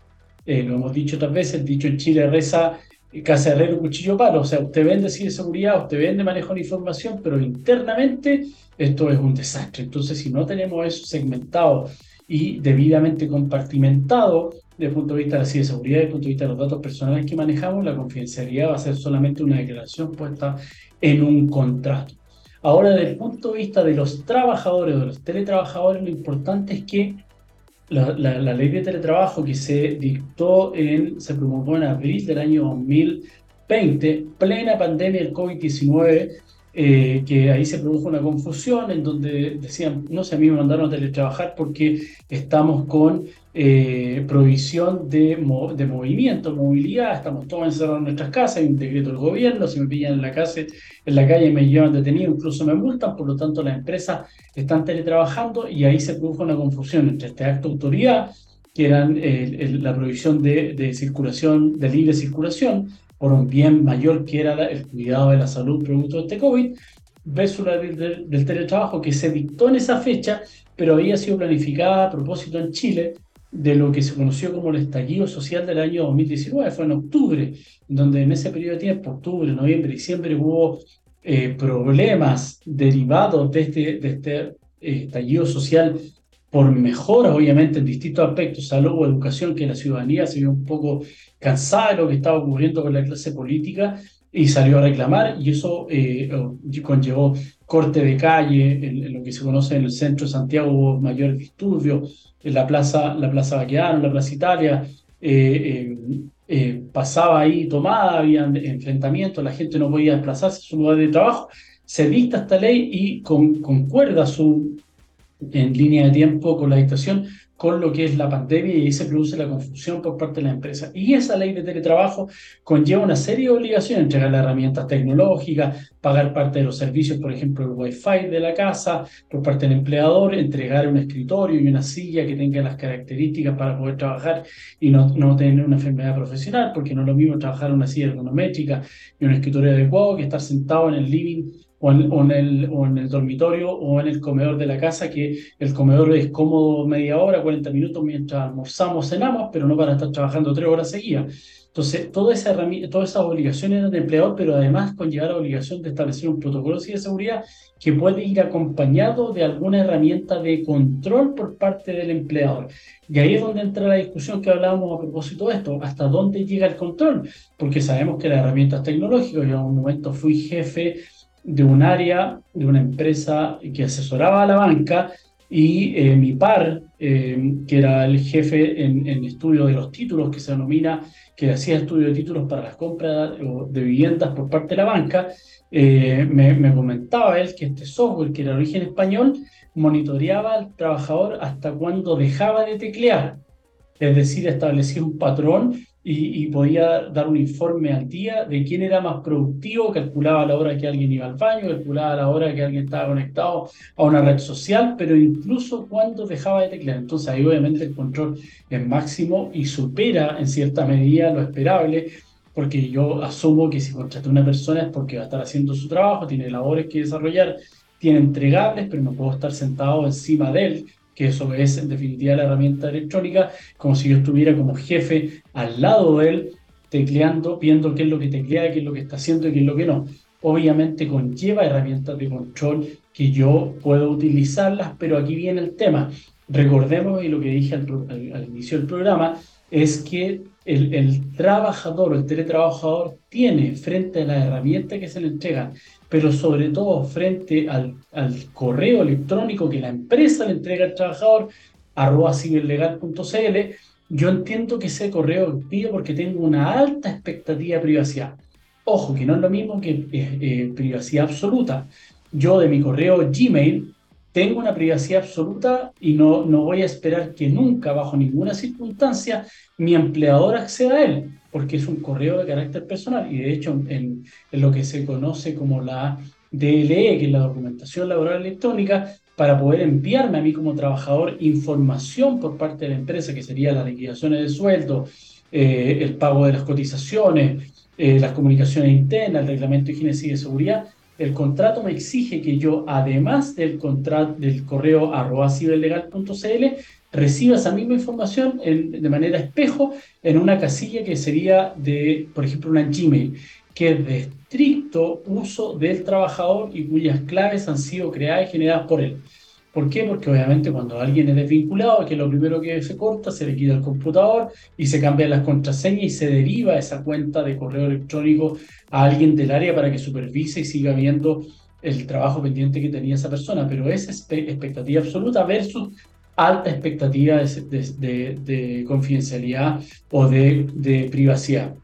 eh, lo hemos dicho otras veces, el dicho en Chile reza casa herrero, cuchillo palo, o sea, usted vende seguridad, usted vende manejo de información, pero internamente esto es un desastre. Entonces, si no tenemos eso segmentado y debidamente compartimentado desde el punto de vista de la ciberseguridad, desde el punto de vista de los datos personales que manejamos, la confidencialidad va a ser solamente una declaración puesta en un contrato. Ahora, desde el punto de vista de los trabajadores, de los teletrabajadores, lo importante es que la, ley de teletrabajo que se dictó en, se promulgó en abril del año 2020, plena pandemia del COVID-19, eh, que ahí se produjo una confusión en donde decían, no sé, a mí me mandaron a teletrabajar porque estamos con eh, provisión de, de movimiento, movilidad, estamos todos encerrados en nuestras casas, hay un decreto del gobierno, si me pillan en la, casa, en la calle me llevan detenido, incluso me multan, por lo tanto las empresas están teletrabajando y ahí se produjo una confusión entre este acto de autoridad, que eran la provisión de, de circulación, de libre circulación, por un bien mayor que era el cuidado de la salud producto de este COVID, versus la del, del, teletrabajo que se dictó en esa fecha, pero había sido planificada a propósito en Chile de lo que se conoció como el estallido social del año 2019, fue en octubre, donde en ese periodo de tiempo, octubre, noviembre, diciembre, hubo eh, problemas derivados de este, de este eh, estallido social por mejoras, obviamente, en distintos aspectos, salud educación, que la ciudadanía se vio un poco cansada de lo que estaba ocurriendo con la clase política y salió a reclamar, y eso eh, conllevó corte de calle, en, lo que se conoce en el centro de Santiago hubo mayor disturbio, en la plaza, la plaza Baqueano, la plaza Italia, eh, eh, pasaba ahí tomada, había enfrentamientos, la gente no podía desplazarse a su lugar de trabajo, se dicta esta ley y con, concuerda su, en línea de tiempo con la dictación con lo que es la pandemia y ahí se produce la confusión por parte de la empresa. Y esa ley de teletrabajo conlleva una serie de obligaciones, entregar las herramientas tecnológicas, pagar parte de los servicios, por ejemplo, el wifi de la casa, por parte del empleador, entregar un escritorio y una silla que tenga las características para poder trabajar y no, no tener una enfermedad profesional, porque no es lo mismo trabajar en una silla ergonométrica y un escritorio adecuado que estar sentado en el living o en, el, o en el dormitorio o en el comedor de la casa, que el comedor es cómodo media hora, 40 minutos mientras almorzamos, cenamos, pero no para estar trabajando tres horas seguidas. Entonces, toda esa todas esas obligaciones del empleador, pero además conlleva la obligación de establecer un protocolo de seguridad que puede ir acompañado de alguna herramienta de control por parte del empleador. Y ahí es donde entra la discusión que hablábamos a propósito de esto, hasta dónde llega el control, porque sabemos que las herramientas tecnológicas, yo en un momento fui jefe de un área, de una empresa que asesoraba a la banca y eh, mi par, eh, que era el jefe en, estudio de los títulos, que se denomina, que hacía estudio de títulos para las compras de viviendas por parte de la banca, eh, me, me, comentaba él que este software, que era de origen español, monitoreaba al trabajador hasta cuando dejaba de teclear. Es decir, establecía un patrón y, podía dar un informe al día de quién era más productivo, calculaba la hora que alguien iba al baño, calculaba la hora que alguien estaba conectado a una red social, pero incluso cuando dejaba de teclear. Entonces ahí obviamente el control es máximo y supera en cierta medida lo esperable, porque yo asumo que si contraté a una persona es porque va a estar haciendo su trabajo, tiene labores que desarrollar, tiene entregables, pero no puedo estar sentado encima de él que eso es en definitiva la herramienta electrónica, como si yo estuviera como jefe al lado de él, tecleando, viendo qué es lo que teclea, qué es lo que está haciendo y qué es lo que no. Obviamente conlleva herramientas de control que yo puedo utilizarlas, pero aquí viene el tema. Recordemos, y lo que dije al, inicio del programa, es que el, trabajador el teletrabajador tiene frente a la herramienta que se le entrega pero sobre todo frente al, correo electrónico que la empresa le entrega al trabajador, arroba ciberlegal.cl, yo entiendo que ese correo pido porque tengo una alta expectativa de privacidad. Ojo, que no es lo mismo que eh, eh, privacidad absoluta. Yo de mi correo Gmail tengo una privacidad absoluta y no, no voy a esperar que nunca, bajo ninguna circunstancia, mi empleador acceda a él porque es un correo de carácter personal. Y de hecho en, lo que se conoce como la DLE, que es la documentación laboral electrónica, para poder enviarme a mí como trabajador información por parte de la empresa, que sería las liquidaciones de sueldo, eh, el pago de las cotizaciones, eh, las comunicaciones internas, el reglamento de higiene y de seguridad, el contrato me exige que yo, además del, contrato, del correo arroba ciberlegal.cl, reciba esa misma información de manera espejo en una casilla que sería de, por ejemplo, una Gmail, que es de estricto uso del trabajador y cuyas claves han sido creadas y generadas por él. ¿Por qué? Porque obviamente cuando alguien es desvinculado, que lo primero que se corta, se le quita el computador y se cambian las contraseñas y se deriva esa cuenta de correo electrónico a alguien del área para que supervise y siga viendo el trabajo pendiente que tenía esa persona. Pero esa expectativa absoluta versus alta expectativa de, confidencialidad o de, privacidad.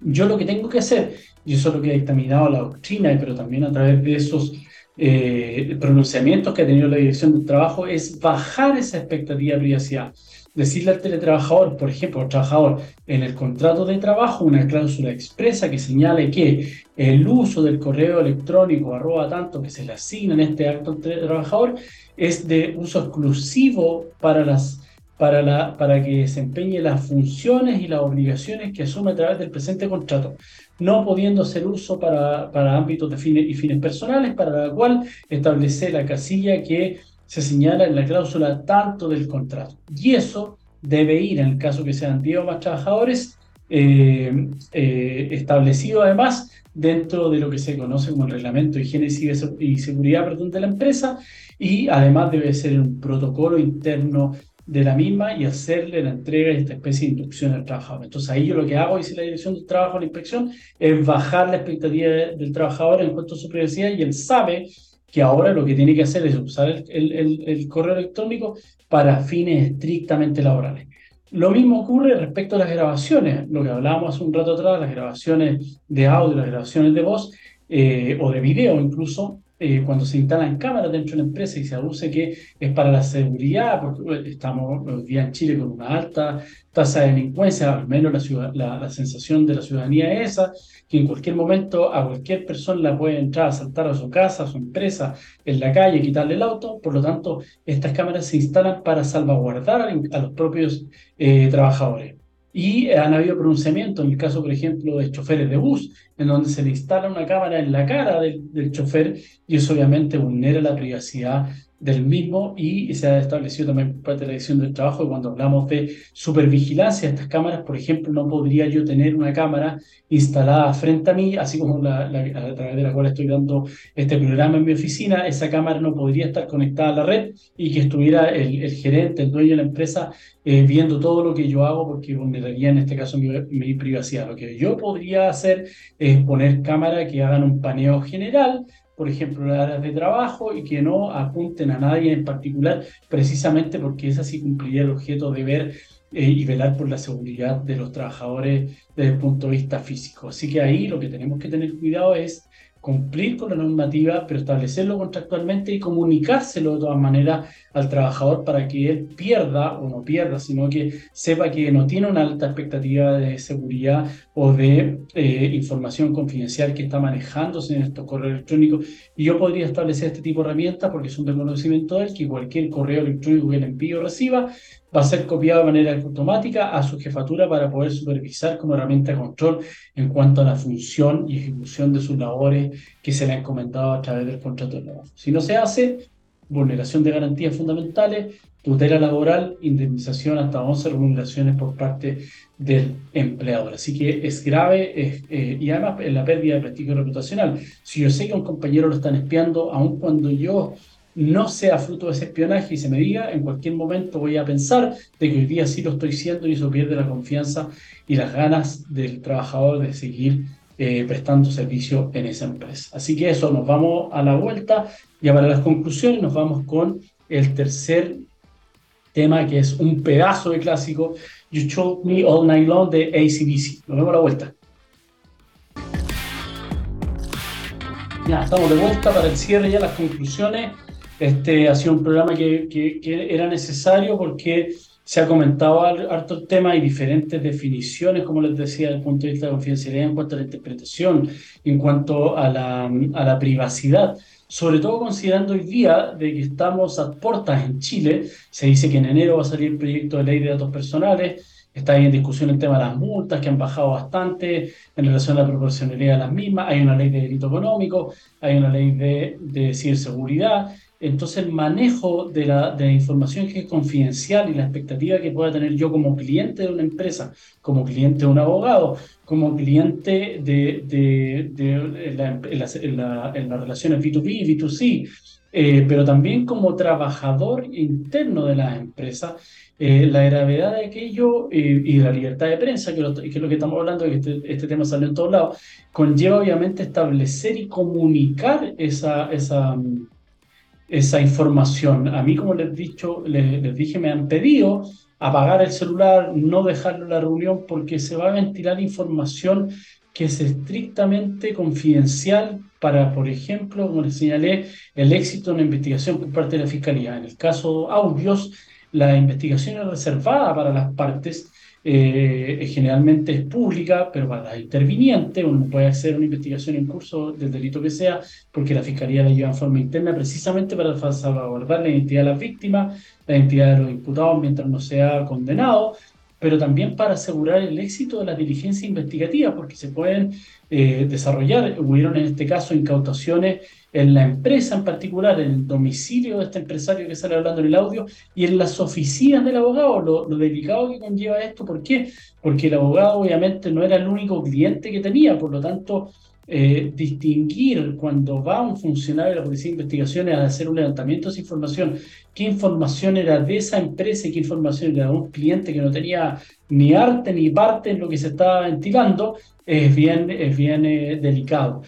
Yo lo que tengo que hacer, y eso es lo que ha dictaminado la doctrina, pero también a través de esos eh, pronunciamientos que ha tenido la Dirección del Trabajo, es bajar esa expectativa de privacidad. Decirle al teletrabajador, por ejemplo, trabajador, en el contrato de trabajo, una cláusula expresa que señale que el uso del correo electrónico arroba tanto que se le asigna en este acto al teletrabajador es de uso exclusivo para, las, para, la, para que desempeñe las funciones y las obligaciones que asume a través del presente contrato, no pudiendo ser uso para, para ámbitos de fines y fines personales, para la cual establece la casilla que se señala en la cláusula tanto del contrato. Y eso debe ir, en el caso que sean 10 o más trabajadores, eh, eh, establecido además dentro de lo que se conoce como el reglamento de higiene y seguridad perdón, de la empresa y además debe ser un protocolo interno de la misma y hacerle la entrega de esta especie de inducción al trabajador. Entonces ahí yo lo que hago, dice la Dirección del Trabajo, la inspección, es bajar la expectativa del trabajador en cuanto a su privacidad y él sabe que ahora lo que tiene que hacer es usar el, correo electrónico para fines estrictamente laborales. Lo mismo ocurre respecto a las grabaciones, lo que hablábamos hace un rato atrás, las grabaciones de audio, las grabaciones de voz eh, o de video incluso, eh, cuando se instalan cámaras dentro de una empresa y se aduce que es para la seguridad, porque estamos hoy día en Chile con una alta tasa de delincuencia, al menos la, la, la, sensación de la ciudadanía es esa, que en cualquier momento a cualquier persona la puede entrar a saltar a su casa, a su empresa, en la calle, quitarle el auto, por lo tanto, estas cámaras se instalan para salvaguardar a, los propios eh, trabajadores. Y han habido pronunciamientos, en el caso, por ejemplo, de choferes de bus, en donde se le instala una cámara en la cara del, del chofer y eso obviamente vulnera la privacidad del mismo y se ha establecido también parte de la Dirección del Trabajo que cuando hablamos de supervigilancia de estas cámaras, por ejemplo, no podría yo tener una cámara instalada frente a mí, así como la, a través de la cual estoy dando este programa en mi oficina, esa cámara no podría estar conectada a la red y que estuviera el, gerente, el dueño de la empresa eh, viendo todo lo que yo hago porque vulneraría en este caso mi, mi privacidad. Lo que yo podría hacer es poner cámaras que hagan un paneo general por ejemplo, las áreas de trabajo y que no apunten a nadie en particular, precisamente porque esa sí cumpliría el objeto de ver eh, y velar por la seguridad de los trabajadores desde el punto de vista físico. Así que ahí lo que tenemos que tener cuidado es cumplir con la normativa, pero establecerlo contractualmente y comunicárselo de todas maneras al trabajador para que él pierda o no pierda, sino que sepa que no tiene una alta expectativa de seguridad o de eh, información confidencial que está manejándose en estos correos electrónicos. Y yo podría establecer este tipo de herramientas porque es un reconocimiento de él que cualquier correo electrónico que el envío reciba va a ser copiado de manera automática a su jefatura para poder supervisar como herramienta de control en cuanto a la función y ejecución de sus labores que se le han comentado a través del contrato de trabajo. Si no se hace, vulneración de garantías fundamentales, tutela laboral, indemnización hasta 11 remuneraciones por parte del empleador. Así que es grave eh, y además la pérdida de prestigio reputacional. Si yo sé que un compañero lo están espiando, aun cuando yo no sea fruto de ese espionaje y se me diga, en cualquier momento voy a pensar de que hoy día sí lo estoy siendo y eso pierde la confianza y las ganas del trabajador de seguir eh, prestando servicio en esa empresa. Así que eso, nos vamos a la vuelta. Ya para las conclusiones nos vamos con el tercer tema que es un pedazo de clásico, You Told Me All Night Long de ACDC. Nos vemos a la vuelta. Ya, estamos de vuelta para el cierre ya las conclusiones este ha sido un programa que, que, era necesario porque se ha comentado harto el tema y diferentes definiciones, como les decía, desde el punto de vista de confidencialidad, en cuanto a la interpretación, en cuanto a la, a la privacidad. Sobre todo considerando hoy día de que estamos a puertas en Chile, se dice que en enero va a salir el proyecto de ley de datos personales, está ahí en discusión el tema de las multas, que han bajado bastante en relación a la proporcionalidad de las mismas, hay una ley de delito económico, hay una ley de, de ciberseguridad, entonces el manejo de la, de la, información que es confidencial y la expectativa que pueda tener yo como cliente de una empresa, como cliente de un abogado, como cliente de, de, de la, en, las, en, la, en, las relaciones B2B y B2C, eh, pero también como trabajador interno de las empresas, eh, la gravedad de aquello eh, y la libertad de prensa, que, lo, que, es lo que estamos hablando, que este, este tema sale en todos lados, conlleva obviamente establecer y comunicar esa... esa esa información. A mí, como les, dicho, les, dije, me han pedido apagar el celular, no dejarlo en la reunión, porque se va a ventilar información que es estrictamente confidencial para, por ejemplo, como les señalé, el éxito en la investigación por parte de la Fiscalía. En el caso audios, la investigación es reservada para las partes eh, generalmente es pública, pero para la interviniente. Uno puede hacer una investigación en curso del delito que sea, porque la Fiscalía la lleva en forma interna precisamente para salvaguardar la identidad de las víctimas, la identidad de los imputados mientras no sea condenado, pero también para asegurar el éxito de la diligencia investigativa, porque se pueden eh, desarrollar, hubieron en este caso incautaciones en la empresa en particular, en el domicilio de este empresario que sale hablando en el audio y en las oficinas del abogado, lo, delicado que conlleva esto, ¿por qué? Porque el abogado obviamente no era el único cliente que tenía, por lo tanto eh, distinguir cuando va un funcionario de la Policía de Investigaciones a hacer un levantamiento de esa información, qué información era de esa empresa y qué información era de un cliente que no tenía ni arte ni parte en lo que se estaba ventilando, es bien, es bien eh, delicado.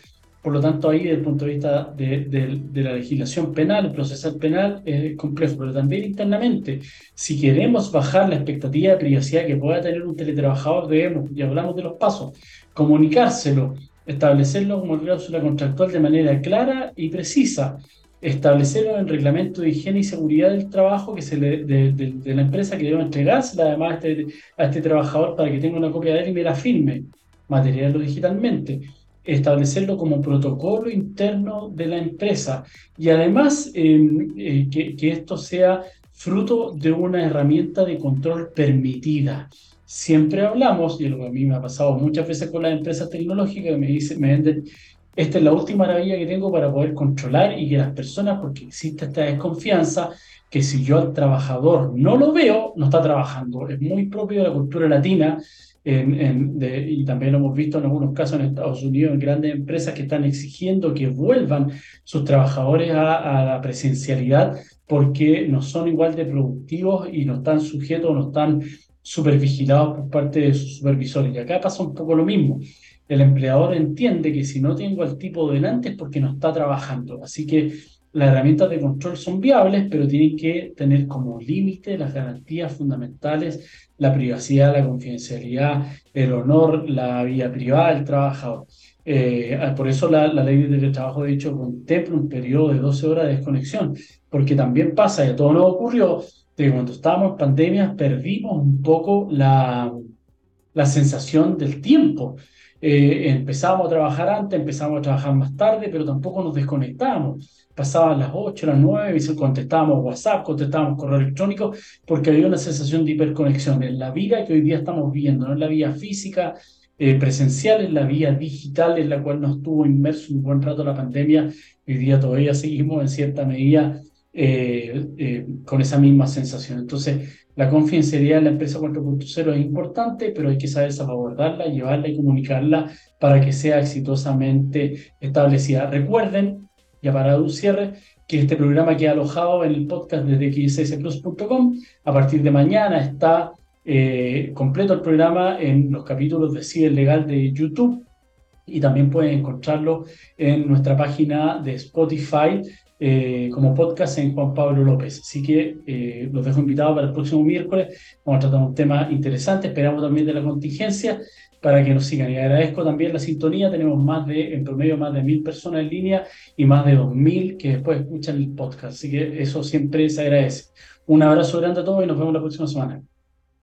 Por lo tanto, ahí desde el punto de vista de, la legislación penal, el procesal penal es complejo, pero también internamente, si queremos bajar la expectativa de privacidad que pueda tener un teletrabajador, debemos, y hablamos de los pasos, comunicárselo, establecerlo como cláusula contractual de manera clara y precisa, establecerlo en el reglamento de higiene y seguridad del trabajo que se le, de, la empresa que debe entregársela además a este, a este trabajador para que tenga una copia de él y me la firme, material o digitalmente establecerlo como protocolo interno de la empresa y además em, eh, que, que, esto sea fruto de una herramienta de control permitida. Siempre hablamos, y lo que a mí me ha pasado muchas veces con las empresas tecnológicas, me, dicen, me venden, esta es la última maravilla que tengo para poder controlar y que las personas, porque existe esta desconfianza, que si yo al trabajador no lo veo, no está trabajando. Es muy propio de la cultura latina y también lo hemos visto en algunos casos en Estados Unidos, en grandes empresas que están exigiendo que vuelvan sus trabajadores a, la presencialidad porque no son igual de productivos y no están sujetos, no están supervigilados por parte de sus supervisores. Y acá pasa un poco lo mismo. El empleador entiende que si no tengo al tipo delante es porque no está trabajando. Así que las herramientas de control son viables, pero tienen que tener como límite las garantías fundamentales, la privacidad, la confidencialidad, el honor, la vida privada del trabajador. Eh, por eso la, ley de trabajo, de hecho, contempla un periodo de 12 horas de desconexión, porque también pasa, y a todos nos ocurrió, que cuando estábamos en pandemia perdimos un poco la, la sensación del tiempo. Eh, empezábamos a trabajar antes, empezábamos a trabajar más tarde, pero tampoco nos desconectábamos. Pasaban las 8, las 9 y contestábamos WhatsApp, contestábamos correo electrónico, porque había una sensación de hiperconexión en la vida que hoy día estamos viviendo, no en la vida física, eh, presencial, en la vida digital, en la cual nos tuvo inmerso un buen rato la pandemia. Hoy día todavía seguimos en cierta medida eh, con esa misma sensación. Entonces, la confidencialidad en la empresa 4.0 es importante, pero hay que saber salvaguardarla, llevarla y comunicarla para que sea exitosamente establecida. Recuerden, ya para un cierre, que este programa queda alojado en el podcast de xsplus.com. A partir de mañana está eh, completo el programa en los capítulos de Ciber Legal de YouTube y también pueden encontrarlo en nuestra página de Spotify eh, como podcast en Juan Pablo López. Así que eh, los dejo invitados para el próximo miércoles. Vamos a tratar un tema interesante. Esperamos también de la contingencia para que nos sigan. Y agradezco también la sintonía. Tenemos más de, en promedio, más de mil personas en línea y más de dos mil que después escuchan el podcast. Así que eso siempre se agradece. Un abrazo grande a todos y nos vemos la próxima semana.